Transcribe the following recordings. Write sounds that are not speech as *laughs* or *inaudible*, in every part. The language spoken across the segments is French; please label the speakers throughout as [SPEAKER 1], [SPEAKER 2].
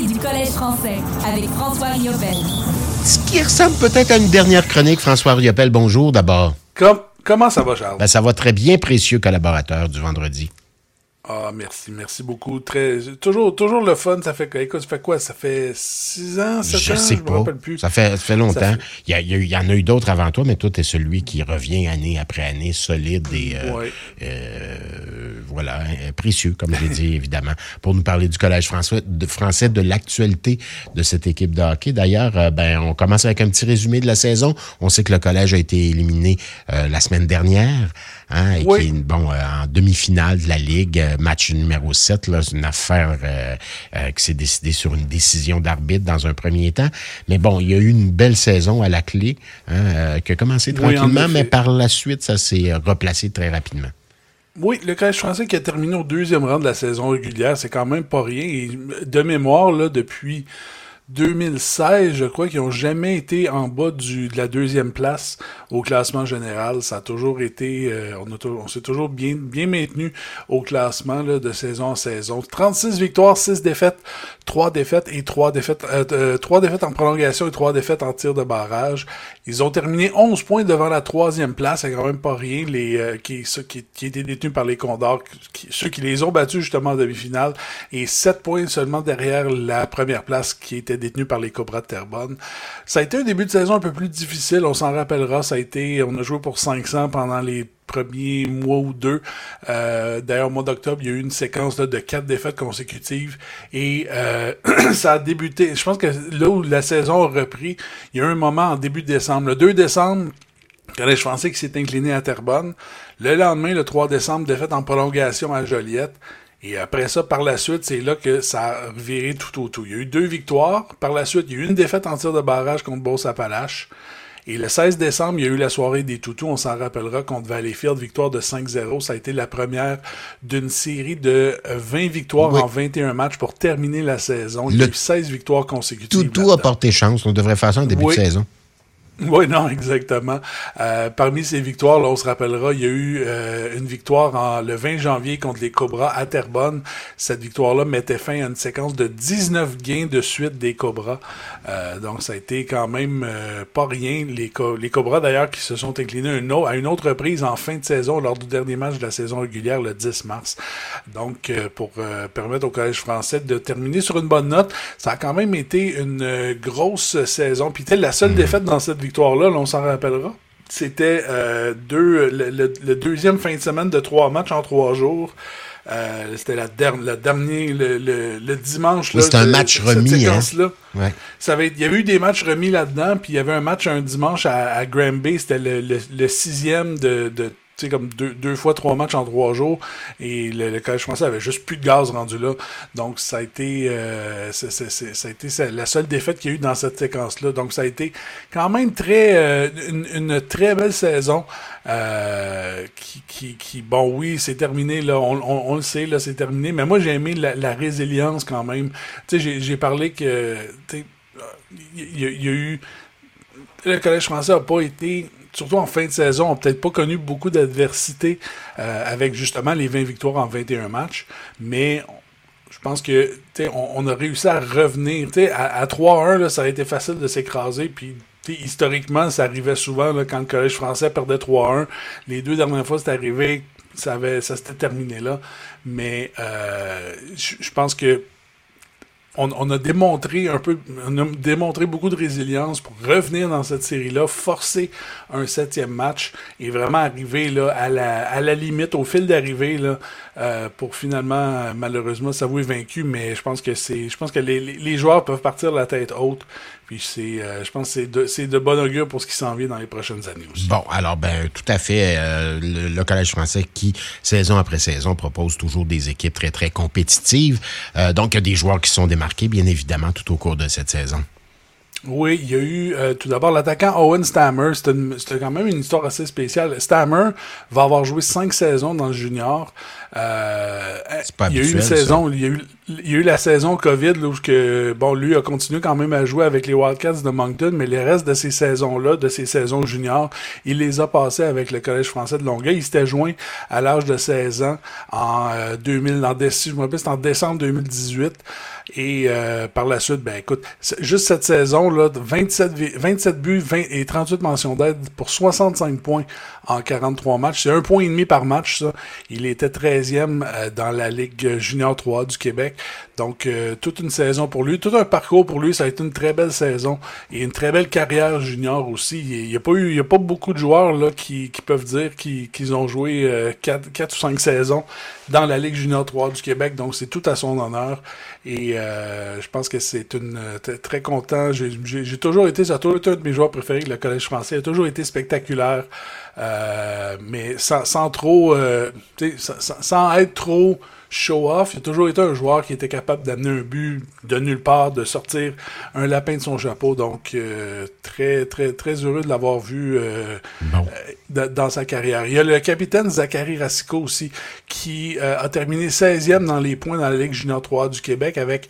[SPEAKER 1] du Collège français avec François Riopel.
[SPEAKER 2] Ce qui ressemble peut-être à une dernière chronique, François Riopel, bonjour d'abord.
[SPEAKER 3] comment ça va, Charles?
[SPEAKER 2] Ben, ça va très bien, précieux collaborateur du vendredi.
[SPEAKER 3] Ah, merci, merci beaucoup. Très, toujours, toujours le fun. Ça fait, écoute, ça fait quoi? Ça fait six ans, sept
[SPEAKER 2] je
[SPEAKER 3] ans?
[SPEAKER 2] Sais
[SPEAKER 3] je
[SPEAKER 2] pas.
[SPEAKER 3] me rappelle plus.
[SPEAKER 2] Ça fait, ça fait longtemps. Il, y a, il, y en a eu d'autres avant toi, mais toi, t'es celui qui revient année après année, solide et, euh,
[SPEAKER 3] Ouais.
[SPEAKER 2] euh, voilà, précieux, comme j'ai dit, *laughs* évidemment, pour nous parler du Collège français, de, français, de l'actualité de cette équipe de hockey. D'ailleurs, euh, ben, on commence avec un petit résumé de la saison. On sait que le Collège a été éliminé euh, la semaine dernière, hein, et
[SPEAKER 3] Oui.
[SPEAKER 2] qui est, bon, euh, en demi-finale de la Ligue, euh, match numéro 7, là, c'est une affaire euh, euh, qui s'est décidée sur une décision d'arbitre dans un premier temps. Mais bon, il y a eu une belle saison à la clé, hein, euh, qui a commencé tranquillement, mais par la suite, ça s'est euh, replacé très rapidement.
[SPEAKER 3] Oui, le Collège français qui a terminé au deuxième rang de la saison régulière, c'est quand même pas rien. Et de mémoire, là, depuis 2016, je crois qu'ils n'ont jamais été en bas du, de la deuxième place au classement général. Ça a toujours été, euh, on, on s'est toujours bien, bien maintenu au classement là, de saison en saison. 36 victoires, 6 défaites, 3 défaites et 3 défaites, euh, euh, 3 défaites en prolongation et 3 défaites en tir de barrage. Ils ont terminé 11 points devant la troisième place, c'est quand même pas rien, les, euh, qui, ceux qui, qui étaient détenus par les Condors, qui- ceux qui les ont battus justement en demi-finale, et 7 points seulement derrière la première place qui était détenue par les Cobras de Terrebonne. Ça a été un début de saison un peu plus difficile, on s'en rappellera, ça a été, on a joué pour 500 pendant les premiers mois ou deux. Euh, D'ailleurs, au mois d'octobre, il y a eu une séquence de quatre défaites consécutives et euh, *clears throat* ça a débuté. Je pense que là où la saison a repris, il y a eu un moment en début décembre. Le 2 décembre, le Collège français qui s'est incliné à Terrebonne. Le lendemain, le 3 décembre, défaite en prolongation à Joliette. Et après ça, par la suite, c'est là que ça a viré tout au tout. Il y a eu deux victoires. Par la suite, il y a eu une défaite en tir de barrage contre Beauce-Appalaches. Et le 16 décembre, il y a eu la soirée des toutous, on s'en rappellera, contre Valleyfield, victoire de 5-0. Ça a été la première d'une série de euh, 20 victoires
[SPEAKER 2] Oui.
[SPEAKER 3] en 21 matchs pour terminer la saison. Il y a eu 16 victoires consécutives.
[SPEAKER 2] Tout, tout a porté chance. On devrait faire ça en début
[SPEAKER 3] Oui.
[SPEAKER 2] de saison. *laughs*
[SPEAKER 3] Oui, non, exactement. Euh, parmi ces victoires, là, on se rappellera, il y a eu euh, une victoire en, le 20 janvier contre les Cobras à Terrebonne. Cette victoire-là mettait fin à une séquence de 19 gains de suite des Cobras. Euh, donc, ça a été quand même euh, pas rien. Les, Co- les Cobras, d'ailleurs, qui se sont inclinés une à une autre reprise en fin de saison, lors du dernier match de la saison régulière, le 10 mars. Donc, euh, pour euh, permettre au Collège français de terminer sur une bonne note, ça a quand même été une grosse saison. Puis, sais, la seule défaite dans cette victoire-là, là, on s'en rappellera, c'était euh, deux, le, le- le deuxième fin de semaine de trois matchs en trois jours. Euh, c'était la, der- le dernier, le, le, le dimanche.
[SPEAKER 2] Oui, c'était un match
[SPEAKER 3] cette
[SPEAKER 2] remis, hein.
[SPEAKER 3] séquence-là.
[SPEAKER 2] Ouais.
[SPEAKER 3] Ça avait, il y avait eu des matchs remis là-dedans, puis il y avait un match un dimanche à, à Granby, c'était le, sixième de, sais, comme deux, deux fois trois matchs en trois jours, et le, le Collège français avait juste plus de gaz rendu là. Donc ça a été, euh, ça a été la seule défaite qu'il y a eu dans cette séquence-là. Donc ça a été quand même très, euh, une, une très belle saison. euh, qui, qui, qui, bon, oui, c'est terminé, là, on, on, on le sait, là, c'est terminé, mais moi, j'ai aimé la, la résilience quand même. Tu sais, j'ai- parlé que, tu sais, il y, y a eu. Le Collège français n'a pas été, surtout en fin de saison, n'a peut-être pas connu beaucoup d'adversité euh, avec justement les 20 victoires en 21 matchs, mais je pense que on, on a réussi à revenir. À, à 3-1, là, ça a été facile de s'écraser, puis historiquement, ça arrivait souvent là, quand le Collège français perdait 3-1. Les deux dernières fois, c'est arrivé, ça, avait, ça s'était terminé là. Mais euh, je pense que on, a démontré un peu, on a démontré beaucoup de résilience pour revenir dans cette série-là, forcer un septième match et vraiment arriver là à la, à la limite, au fil d'arrivée là, euh, pour finalement malheureusement s'avouer vaincu. Mais je pense que c'est, je pense que les, les joueurs peuvent partir la tête haute. Puis c'est, euh, je pense que c'est de, c'est de bon augure pour ce qui s'en vient dans les prochaines années aussi.
[SPEAKER 2] Bon, alors, ben, tout à fait. euh, le, le Collège français qui, saison après saison, propose toujours des équipes très, très compétitives. Euh, donc, il y a des joueurs qui sont démarqués, bien évidemment, tout au cours de cette saison.
[SPEAKER 3] Oui, il y a eu euh, tout d'abord l'attaquant Owen Stammer. C'était une- c'était quand même une histoire assez spéciale. Stammer va avoir joué cinq saisons dans le junior. Euh,
[SPEAKER 2] C'est pas
[SPEAKER 3] il y a eu une
[SPEAKER 2] habituel, ça.
[SPEAKER 3] saison, il y a eu il y a eu la saison COVID, là, où que, bon, lui a continué quand même à jouer avec les Wildcats de Moncton, mais les restes de ces saisons-là, de ces saisons juniors, il les a passés avec le Collège français de Longueuil. Il s'était joint à l'âge de 16 ans en 2000, en, je me rappelle, en décembre 2018. Et euh, par la suite, ben écoute, juste cette saison-là, 27, 27 buts 20 et 38 mentions d'aide pour 65 points en 43 matchs. C'est un point et demi par match, ça. Il était 13e euh, dans la Ligue junior 3 du Québec. Donc, euh, toute une saison pour lui, tout un parcours pour lui. Ça a été une très belle saison et une très belle carrière junior aussi. Il n'y a pas eu, il a pas beaucoup de joueurs là qui, peuvent dire qu'ils ont joué euh, 4, 4 ou 5 saisons dans la Ligue junior 3 du Québec. Donc, c'est tout à son honneur. Et euh, je pense que c'est une très content. J'ai toujours été, ça a toujours été un de mes joueurs préférés, le Collège français. Il a toujours été spectaculaire. Euh, mais sans, trop, euh, sans, être trop show-off, il a toujours été un joueur qui était capable d'amener un but de nulle part, de sortir un lapin de son chapeau. Donc, euh, très, très, très heureux de l'avoir vu euh, euh, dans sa carrière. Il y a le capitaine Zachary Racicot aussi, qui a terminé 16e dans les points dans la Ligue junior 3 du Québec avec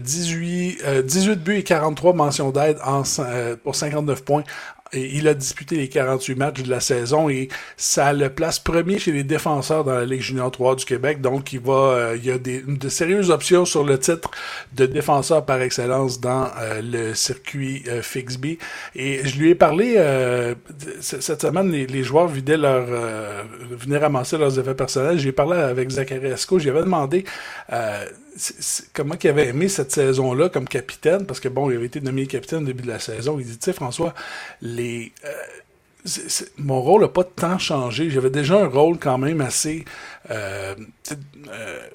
[SPEAKER 3] 18, 18 buts et 43 mentions d'aide pour 59 points il a disputé les 48 matchs de la saison et ça le place premier chez les défenseurs dans la Ligue junior 3 du Québec. Donc, il va, euh, il y a des, de sérieuses options sur le titre de défenseur par excellence dans euh, le circuit euh, Fixby. Et je lui ai parlé cette semaine, les, joueurs vidaient leur, venaient ramasser leurs effets personnels. J'ai parlé avec Zachary Esco. J'avais demandé comment il avait aimé cette saison-là comme capitaine, parce que bon, il avait été nommé capitaine au début de la saison. Il dit, tu sais, François, les. Euh, mon rôle n'a pas tant changé. J'avais déjà un rôle quand même assez. Euh, euh,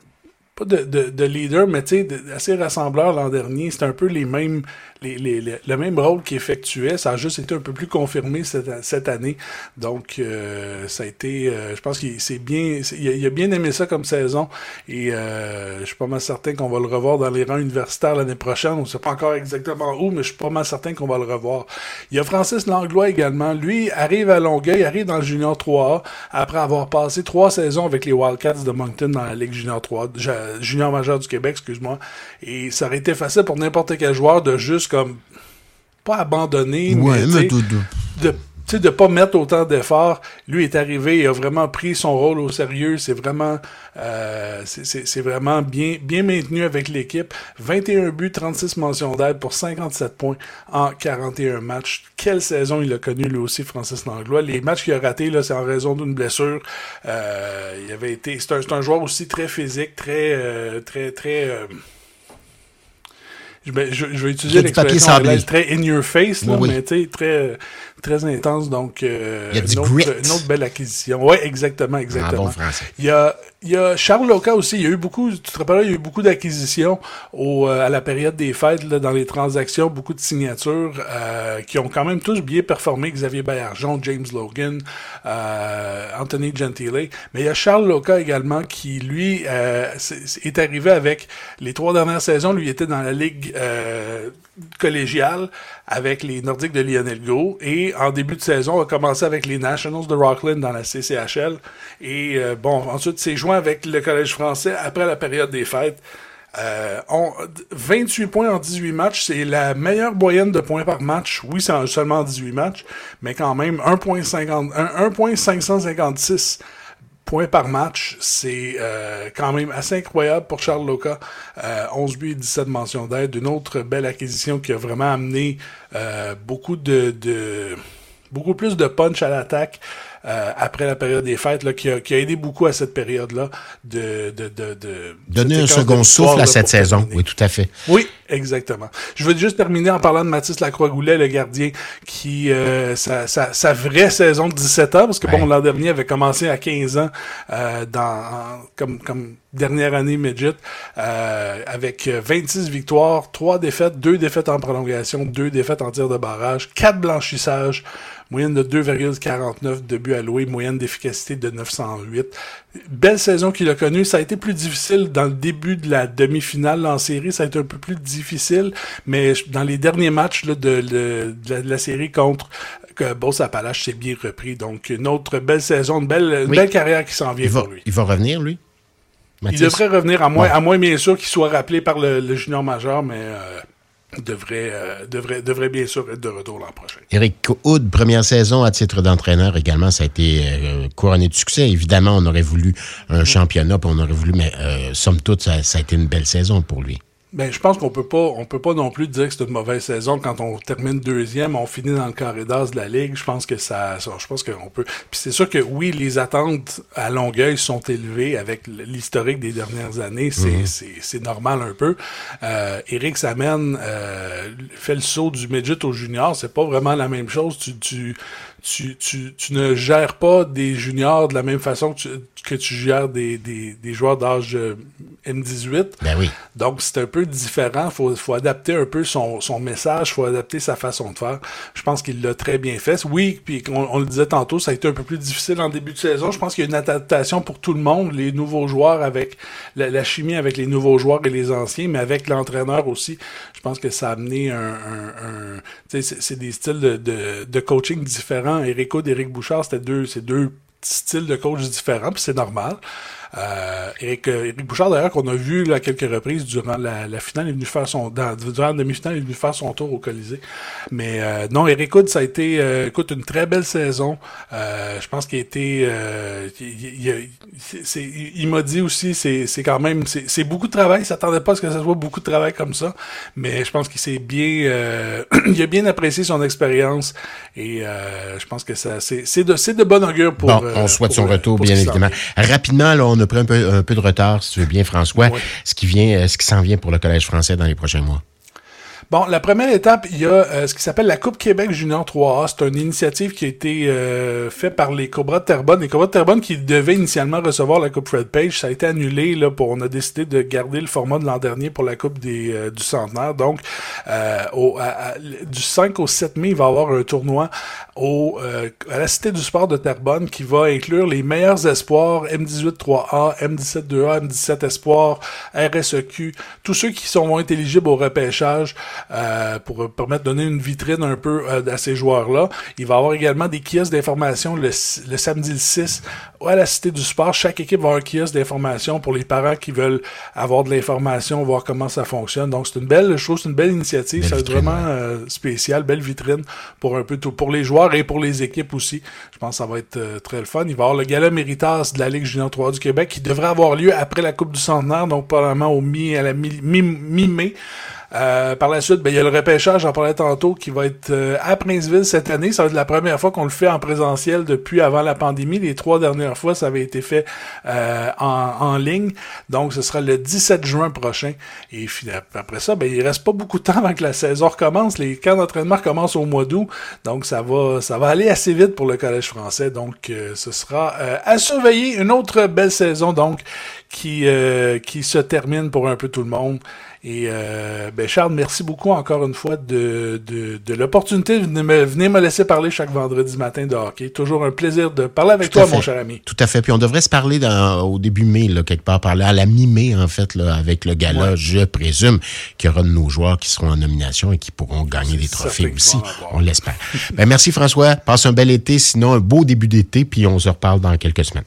[SPEAKER 3] pas de, de, de, leader, mais tu sais, assez rassembleur l'an dernier. C'était un peu les mêmes les, les, le même rôle qu'il effectuait. Ça a juste été un peu plus confirmé cette, cette année. Donc, euh, ça a été, euh, je pense qu'il s'est bien, il a, bien aimé ça comme saison. Et euh, je suis pas mal certain qu'on va le revoir dans les rangs universitaires l'année prochaine. On sait pas encore exactement où, mais je suis pas mal certain qu'on va le revoir. Il y a Francis Langlois également. Lui arrive à Longueuil, arrive dans le Junior 3A après avoir passé trois saisons avec les Wildcats de Moncton dans la Ligue Junior 3, Junior majeur du Québec, excuse-moi. Et ça aurait été facile pour n'importe quel joueur de juste comme pas abandonné, mais, mais de, de, de pas mettre autant d'efforts. Lui est arrivé, il a vraiment pris son rôle au sérieux. C'est vraiment, euh, c'est vraiment bien, bien maintenu avec l'équipe. 21 buts, 36 mentions d'aide pour 57 points en 41 matchs. Quelle saison il a connu lui aussi, Francis Langlois. Les matchs qu'il a ratés, là, c'est en raison d'une blessure. Euh, il avait été, c'est un, un, joueur aussi très physique, très, euh, très, très. Euh, je, je, vais utiliser l'expression très in your face, là, mais tu sais, très, très intense. Donc, euh,
[SPEAKER 2] il y a
[SPEAKER 3] une, autre, une, autre, belle acquisition. Oui, exactement, exactement. bon il, y a, il y a Charles Loca aussi. Il y a eu beaucoup, tu te rappelles, il y a eu beaucoup d'acquisitions au, euh, à la période des fêtes, là, dans les transactions, beaucoup de signatures euh, qui ont quand même tous bien performé. Xavier Baillargeon, James Logan, euh, Anthony Gentile. Mais il y a Charles Loca également qui, lui, euh, est, est, arrivé avec les trois dernières saisons. Lui était dans la ligue collégiale avec les Nordiques de Lionel Gros et en début de saison a commencé avec les Nationals de Rockland dans la CCHL et euh, bon ensuite s'est joint avec le Collège français après la période des fêtes. Euh, on, 28 points en 18 matchs, c'est la meilleure moyenne de points par match. Oui, c'est seulement 18 matchs, mais quand même 1.556 points par match, c'est euh, quand même assez incroyable pour Charles Loca. Euh, 11 buts et 17 mentions d'aide. Une autre belle acquisition qui a vraiment amené euh, beaucoup de, de, beaucoup plus de punch à l'attaque. Euh, après la période des fêtes, là, qui, a, qui a aidé beaucoup à cette période-là de, de, de, de
[SPEAKER 2] donner un second souffle à cette saison. Oui, tout à fait.
[SPEAKER 3] Oui, exactement. Je veux juste terminer en parlant de Mathis Lacroix-Goulet, le gardien, qui euh, sa, sa, sa, vraie saison de 17 ans, parce que bon, l'an dernier avait commencé à 15 ans euh, dans comme comme dernière année midget, euh, avec 26 victoires, 3 défaites, 2 défaites en prolongation, 2 défaites en tir de barrage, 4 blanchissages, moyenne de 2,49 de buts alloués, moyenne d'efficacité de 908. Belle saison qu'il a connue. Ça a été plus difficile dans le début de la demi-finale en série. Ça a été un peu plus difficile, mais dans les derniers matchs là, de, de, de, la, série contre que Boss Appalache s'est bien repris. Donc, une autre belle saison, une belle, une belle carrière qui s'en vient
[SPEAKER 2] il va,
[SPEAKER 3] pour lui.
[SPEAKER 2] Il va revenir, lui?
[SPEAKER 3] il devrait revenir, à moins, à moins bien sûr qu'il soit rappelé par le, junior majeur, mais devrait, devrait, devrait bien sûr être de retour l'an prochain.
[SPEAKER 2] Eric Houd, première saison à titre d'entraîneur également, ça a été couronné de succès. Évidemment, on aurait voulu un championnat, puis on aurait voulu, mais somme toute, ça, ça a été une belle saison pour lui.
[SPEAKER 3] Ben, je pense qu'on peut pas, on peut pas non plus dire que c'est une mauvaise saison quand on termine deuxième, on finit dans le carré d'as de la ligue. Je pense que ça, je pense qu'on peut. Puis c'est sûr que oui, les attentes à Longueuil sont élevées avec l'historique des dernières années. C'est, c'est, c'est normal un peu. Euh, Eric Samen euh, fait le saut du midget au junior. C'est pas vraiment la même chose. Tu, tu, tu, tu, tu ne gères pas des juniors de la même façon que tu, que tu gères des, des, des joueurs d'âge euh, M18.
[SPEAKER 2] Ben oui.
[SPEAKER 3] Donc, c'est un peu différent. Il faut, faut adapter un peu son, son message, il faut adapter sa façon de faire. Je pense qu'il l'a très bien fait. Oui, puis on, le disait tantôt, ça a été un peu plus difficile en début de saison. Je pense qu'il y a une adaptation pour tout le monde, les nouveaux joueurs avec la, chimie avec les nouveaux joueurs et les anciens, mais avec l'entraîneur aussi. Je pense que ça a amené un... un, un c'est des styles de, de, de coaching différents. Eric Hood, Eric Bouchard, c'était deux, c'est deux styles de coach différents, puis c'est normal. Euh, Eric, Eric Bouchard, d'ailleurs, qu'on a vu là, à quelques reprises durant la, la finale, il est venu faire son. Dans, durant la demi-finale, il est venu faire son tour au Colisée. Mais euh, non, Eric Hood, ça a été euh, écoute, une très belle saison. Euh, je pense qu'il a été. Euh, il, il, il m'a dit aussi, c'est, c'est quand même. C'est, beaucoup de travail. Il s'attendait pas à ce que ça soit beaucoup de travail comme ça. Mais je pense qu'il s'est bien. *clears throat* il a bien apprécié son expérience. Et je pense que ça, c'est, c'est de, c'est de bon augure pour.
[SPEAKER 2] Bon, on souhaite son retour, bien évidemment. Rapidement, là, on a pris un peu, un peu de retard, si tu veux bien, François. Ce qui vient, ce qui s'en vient pour le Collège français dans les prochains mois.
[SPEAKER 3] Bon, la première étape, il y a euh, ce qui s'appelle la Coupe Québec Junior 3A. C'est une initiative qui a été euh, faite par les Cobras de Terrebonne. Les Cobras de Terrebonne qui devaient initialement recevoir la Coupe Fred Page, ça a été annulé. Là, pour, on a décidé de garder le format de l'an dernier pour la Coupe des, euh, du centenaire. Donc, au, du 5 au 7 mai, il va y avoir un tournoi au, à la Cité du Sport de Terrebonne qui va inclure les meilleurs espoirs M18 3A, M17 2A, M17 Espoir, RSEQ, tous ceux qui sont, vont être éligibles au repêchage. Euh, pour permettre de donner une vitrine un peu euh, à ces joueurs-là. Il va y avoir également des kiosques d'information le, samedi le 6 à la Cité du Sport. Chaque équipe va avoir un kiosque d'information pour les parents qui veulent avoir de l'information, voir comment ça fonctionne. Donc c'est une belle chose, une belle initiative. C'est vraiment euh, spécial, belle vitrine pour un peu tout, pour les joueurs et pour les équipes aussi. Je pense que ça va être très le fun. Il va y avoir le gala Méritas de la Ligue Junior 3 du Québec qui devrait avoir lieu après la Coupe du Centenaire, donc probablement au mi à la mi-mai. Euh, par la suite, ben, il y a le repêchage, j'en parlais tantôt, qui va être euh, à Princeville cette année. Ça va être la première fois qu'on le fait en présentiel depuis avant la pandémie. Les trois dernières fois, ça avait été fait euh, en, en, ligne. Donc, ce sera le 17 juin prochain. Et après ça, ben, il reste pas beaucoup de temps avant que la saison recommence. Les camps d'entraînement commencent au mois d'août. Donc, ça va, ça va aller assez vite pour le Collège français. Donc, ce sera à surveiller. Une autre belle saison, donc, qui, qui se termine pour un peu tout le monde. Et euh, ben Charles, merci beaucoup encore une fois de, de, de l'opportunité de me, venir me laisser parler chaque vendredi matin de hockey. Toujours un plaisir de parler avec toi, mon cher ami.
[SPEAKER 2] Tout à fait. Puis on devrait se parler dans, au début mai, là, quelque part, parler à la mi-mai, en fait, là, avec le gala, je présume, qu'il y aura de nos joueurs qui seront en nomination et qui pourront gagner des trophées aussi. On l'espère. ben, merci François. Passe un bel été, sinon un beau début d'été, puis on se reparle dans quelques semaines.